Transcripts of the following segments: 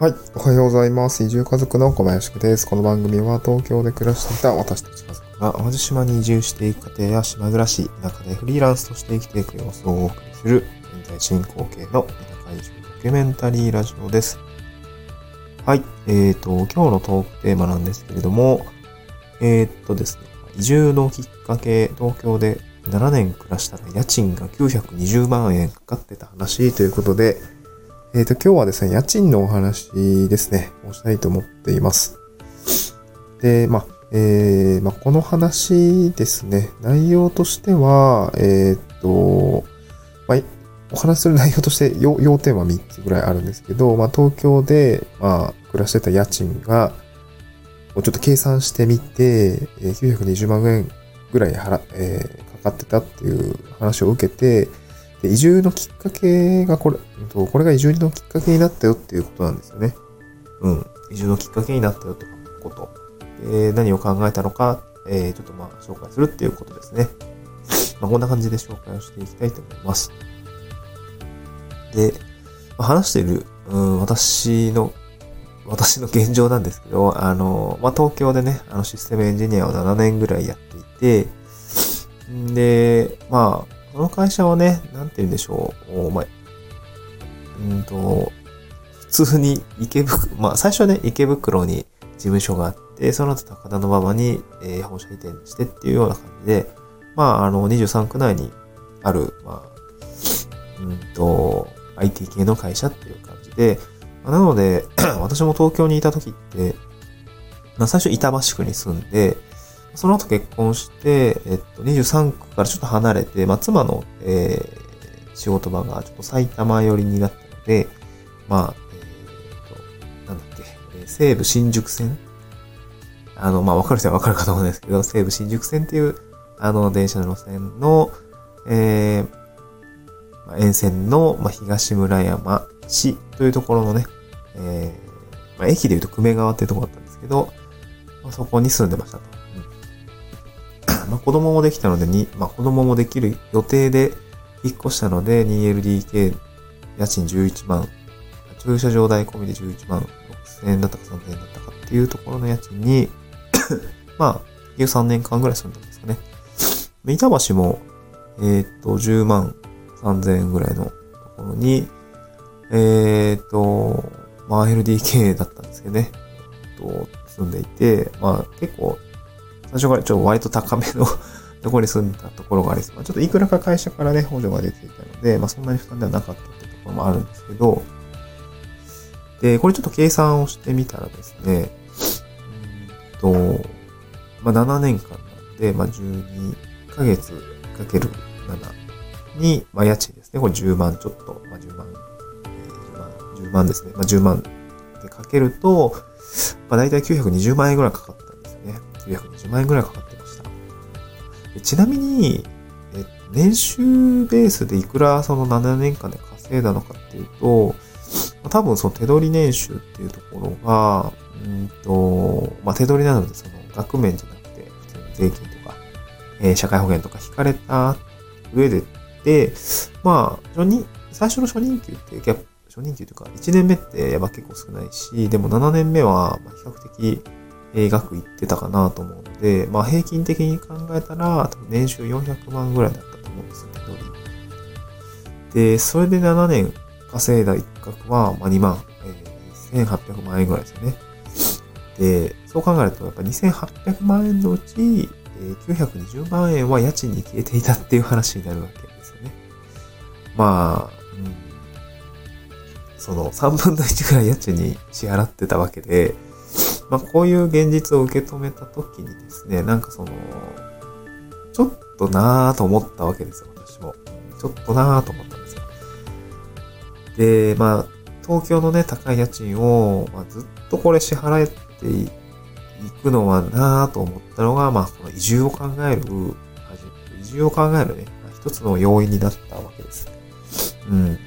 はい。おはようございます。移住家族の小林です。この番組は東京で暮らしていた私たち家族が淡路島に移住していく家庭や島暮らし、田舎でフリーランスとして生きていく様子をお送りする、現在進行形の田舎移住ドキュメンタリーラジオです。はい。えっ、と、今日のトークテーマなんですけれども、えっ、とですね、移住のきっかけ、東京で7年暮らしたら家賃が920万円かかってた話ということで、えっ、と、今日はですね、家賃のお話ですね、をしたいと思っています。で、まあ、えー、まあ、この話ですね、内容としては、えっ、と、まあ、お話する内容として要要点は3つぐらいあるんですけど、まあ、東京で、まあ、暮らしてた家賃が、ちょっと計算してみて、えー920万円ぐらい払、えーかかってたっていう話を受けて、で移住のきっかけがこれ、これが移住のきっかけになったよっていうことなんですよね。うん。移住のきっかけになったよってこと。で何を考えたのか、えーちょっとまあ紹介するっていうことですね。まあ、こんな感じで紹介をしていきたいと思います。で、まあ話している、うん、私の、私の現状なんですけど、あの、まあ、東京でね、あのシステムエンジニアを7年ぐらいやっていて、んで、まあ、この会社はね、なんて言うんでしょう、おまあ、うんと、普通に池袋、まあ最初はね、池袋に事務所があって、その後高田馬場に、えー本社移転してっていうような感じで、まああの23区内にある、まあ、うんと、IT 系の会社っていう感じで、まあなので、私も東京にいた時って、まあ最初板橋区に住んで、その後結婚して、えっと、23区からちょっと離れて、まあ、妻の、えー仕事場がちょっと埼玉寄りになったので、まあ、えーと、なんだっけ、えー西武新宿線？あの、まあ、わかる人はわかるかと思うんですけど、西武新宿線っていう、あの、電車の路線の、えーまあ、沿線の、まあ、東村山市というところのね、えーまあ、駅でいうと久米川っていうところだったんですけど、まあ、そこに住んでましたと。まあ、子供もできたのでに、まあ、子供もできる予定で引っ越したので、2LDK 家賃11万、駐車場代込みで11万6000円だったか3000円だったかっていうところの家賃に、まあ、結局3年間ぐらい住んだんですかね。板橋も、えーっと、10万3000円ぐらいのところに、えーっと、まあ LDK だったんですけどね、と、住んでいて、まあ結構、最初からちょっと割と高めの ところに住んだところがあります。まあ、ちょっといくらか会社からね、補助が出ていたので、まあそんなに負担ではなかったってところもあるんですけど、で、これちょっと計算をしてみたらですね、うんと、まあ7年間なんで、まあ12ヶ月かける7に、まあ家賃ですね。これ10万ちょっと、まあ10万、えー10万、10万ですね。まあ10万でかけると、まあ大体920万円ぐらいかかったんですよね。920万円ぐらいかかってました。ちなみに、え年収ベースでいくらその7年間で稼いだのかっていうと、多分その手取り年収っていうところが、うんと、まあ手取りなのでその額面じゃなくて、普通に税金とか、えー社会保険とか引かれた上で、で、まあ、初任、最初の初任給って、ギャップ初任給というか、1年目ってやっぱ結構少ないし、でも7年目は、比較的、額いってたかなと思うので、まあ平均的に考えたら、年収400万ぐらいだったと思うんですよ、手取り。で、それで7年稼いだ一角は、まあ2万、えー2800万円ぐらいですよね。で、そう考えると、やっぱ2800万円のうち、えー920万円は家賃に消えていたっていう話になるわけですよね。まあ、うん、その3分の1ぐらい家賃に支払ってたわけで、まあこういう現実を受け止めた時にですね、なんかその、ちょっとなぁと思ったわけですよ、私も。ちょっとなぁと思ったんですよ。で、まあ、東京のね、高い家賃を、まあ、ずっとこれ支払っていくのはなぁと思ったのが、まあ、この移住を考える、移住を考えるね、まあ一つの要因になったわけです。うん。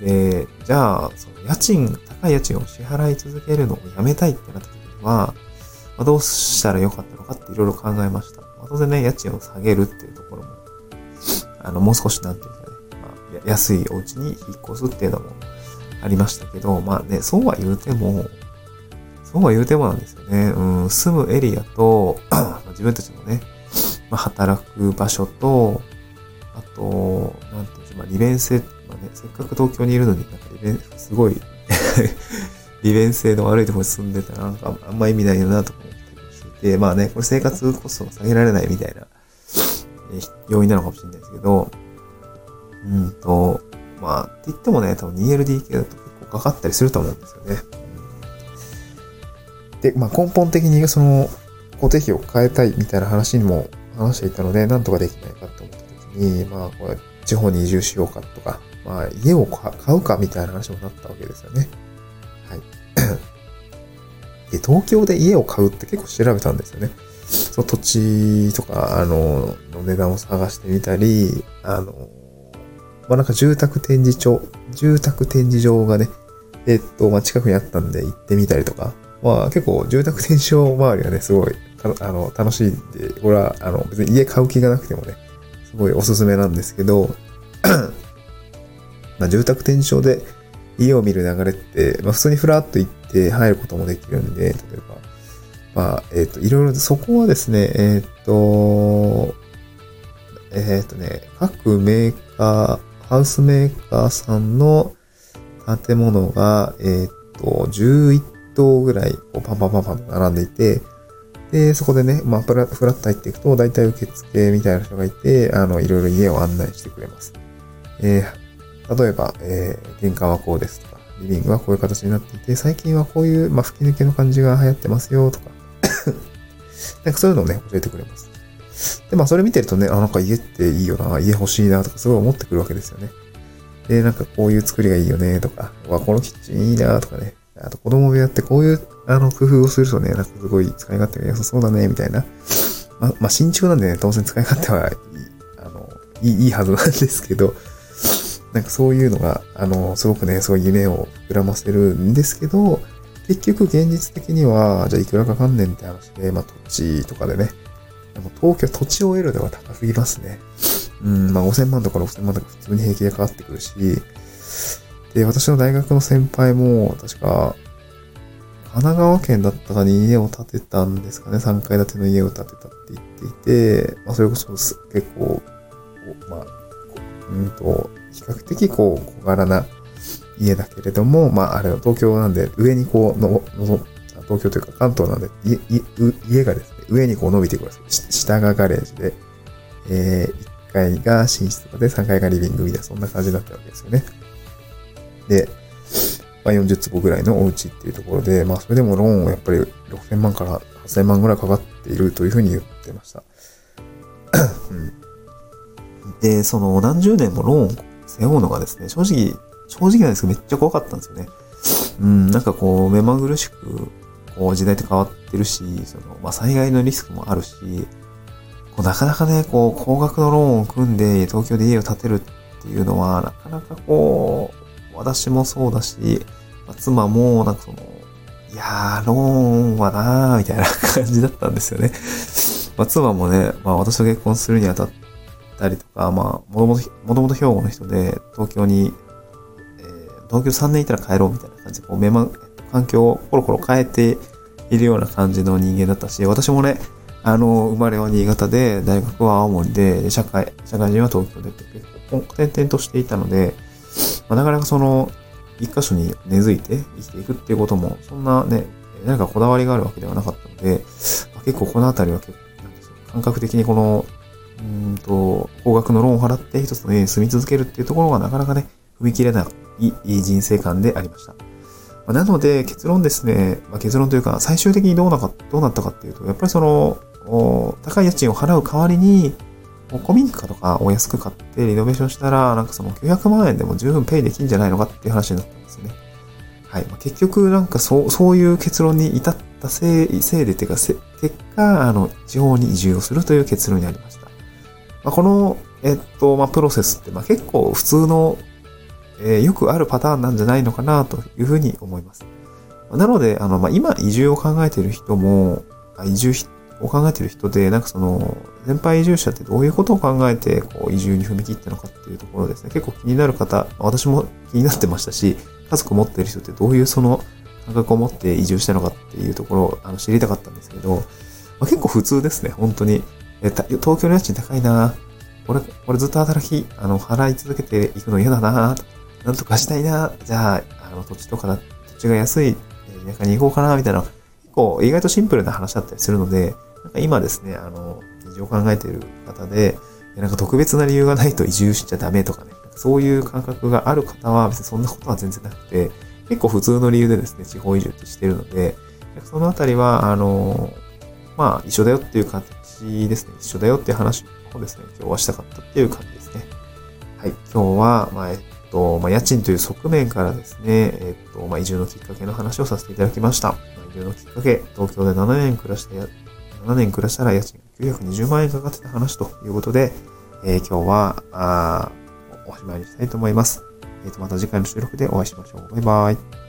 で、じゃあ、その家賃、高い家賃を支払い続けるのをやめたいってなったは、まあ、どうしたらよかったのかっていろいろ考えました。まあ、当然ね、家賃を下げるっていうところも、あの、もう少しなんていうかね、まあ、安いお家に引っ越すっていうのもありましたけど、まあね、そうは言うても、そうは言うてもなんですよね。うん、住むエリアと、自分たちのね、まあ、働く場所と、あと、なんていうんでしょう、まあ、利便性、まあね、せっかく東京にいるのに、なんか利便、すごい利便性の悪いところに住んでたら、なんかあんま意味ないよなとか思ったりしてて、まあね、これ生活コストが下げられないみたいな、え要因なのかもしれないですけど、うんと、まあ、って言ってもね、多分 2LDK だと結構かかったりすると思うんですよね。で、まあ根本的にその固定費を変えたいみたいな話にも話していたので、なんとかできないかって思った時に、まあこれ地方に移住しようかとか、まあ家を買うかみたいな話もなったわけですよね。はい。で、東京で家を買うって結構調べたんですよね。その土地とか、あの、の値段を探してみたり、あの、まあ、なんか住宅展示場、住宅展示場がね、えっと、まあ、近くにあったんで行ってみたりとか、まあ、結構住宅展示場周りはね、すごい、あの、楽しいんで、これは、あの、別に家買う気がなくてもね、すごいおすすめなんですけど、まあ、住宅展示場で家を見る流れって、まあ、普通にフラッと行って入ることもできるんで、例えば、まあ、えっ、ー、と、いろいろ、そこはですね、えっ、ー、と、えっ、ー、とね、各メーカー、ハウスメーカーさんの建物が、えっ、と、11棟ぐらい、こうパンパンパンパンと並んでいて、で、そこでね、まあ、フラッと入っていくと、大体受付みたいな人がいて、あの、いろいろ家を案内してくれます。えー、例えば、えー、玄関はこうですとか、リビングはこういう形になっていて、最近はこういう、まあ、吹き抜けの感じが流行ってますよ、とか。なんかそういうのをね、教えてくれます。で、まあそれ見てるとね、あ、なんか家っていいよな、家欲しいなとかすごい思ってくるわけですよね。で、なんかこういう作りがいいよねとか、わ、このキッチンいいなとかね。あと子供部屋ってこういうあの工夫をするとね、なんかすごい使い勝手が良さそうだね、みたいな。まあ、まあ、新築なんでね、当然使い勝手はいい、あの、いい、いいはずなんですけど、なんかそういうのが、あの、すごくね、そうい夢を膨らませるんですけど、結局現実的には、じゃあいくらかかんねんって話で、まあ土地とかでね、でも東京土地を得るのが高すぎますね。うん、まあ5000万とか6000万とか普通に平気でかかってくるし、で、私の大学の先輩も、確か、神奈川県だったかに家を建てたんですかね。3階建ての家を建てたって言っていて、まあそれこそ結構、まあ、うんと、比較的こう小柄な家だけれども、まああれは東京なんで上にこうの、の東京というか関東なんで家家がですね、上にこう伸びていくわけです。下がガレージで、えー、1階が寝室とかで3階がリビングみたいな、そんな感じになったわけですよね。で、まあ、40坪ぐらいのお家っていうところで、まあそれでもローンをやっぱり6000万から8000万ぐらいかかっているというふうに言ってました。うん、で、その何十年もローンを背負うのがですね、正直、正直なんですけどめっちゃ怖かったんですよね。うん、なんかこう、目まぐるしく、こう時代って変わってるし、その、まあ、災害のリスクもあるし、こうなかなかね、こう、高額のローンを組んで東京で家を建てるっていうのは、なかなかこう、私もそうだし、まあ、妻も、なんかその、いやー、ローンはなー、みたいな感じだったんですよね。まあ、妻もね、まあ、私と結婚するにあたってたりとか、まあ、もともと、もともと兵庫の人で、東京に、えー、東京3年いたら帰ろうみたいな感じで、こう、めま、環境をコロコロ変えているような感じの人間だったし、私もね、あの、生まれは新潟で、大学は青森で、社会、社会人は東京でって結構転々としていたので、まあ、なかなかその、一箇所に根付いて生きていくっていうことも、そんなね、何かこだわりがあるわけではなかったので、まあ、結構このあたりは結構、感覚的にこの、うんと、高額のローンを払って一つの家に住み続けるっていうところがなかなかね、踏み切れない人生観でありました。なので、結論ですね、まあ、結論というか、最終的にどうなかどうなったかっていうと、やっぱりその、高い家賃を払う代わりに、古民家とかを安く買ってリノベーションしたら、なんかその900万円でも十分ペイできんじゃないのかっていう話になったんですよね。はい。まあ、結局、なんかそう、そういう結論に至ったせい、せいでっていうか、結果、あの、地方に移住をするという結論になりました。まあ、この、えっと、まあ、プロセスって、まあ、結構普通のえー、よくあるパターンなんじゃないのかなというふうに思います。なので、あの、まあ、今移住を考えている人も、移住を考えている人で、なんかその、先輩移住者ってどういうことを考えて、こう、移住に踏み切ったのかっていうところですね。結構気になる方、私も気になってましたし、家族持ってる人ってどういうその感覚を持って移住したのかっていうところをあの知りたかったんですけど、まあ、結構普通ですね、本当に。え東京の家賃高いな。俺、俺ずっと働き、あの、払い続けていくの嫌だな。なんとかしたいな。じゃあ、あの、土地とかだ、土地が安い田舎に行こうかな。みたいな、結構意外とシンプルな話だったりするので、なんか今ですね、あの、移住を考えている方で、なんか特別な理由がないと移住しちゃダメとかね、そういう感覚がある方は別にそんなことは全然なくて、結構普通の理由でですね、地方移住ってしてるので、そのあたりは、あの、まあ、一緒だよっていうですね。一緒だよっていう話をですね、今日はしたかったっていう感じですね。はい。今日は、まあ、えっと、まあ、家賃という側面からですね、えっと、まあ、移住のきっかけの話をさせていただきました。まあ、移住のきっかけ、東京で7年暮らして、7年暮らしたら家賃が920万円かかってた話ということで、えー、今日は、あおしまいにしたいと思います。えっ、と、また次回の収録でお会いしましょう。バイバイ。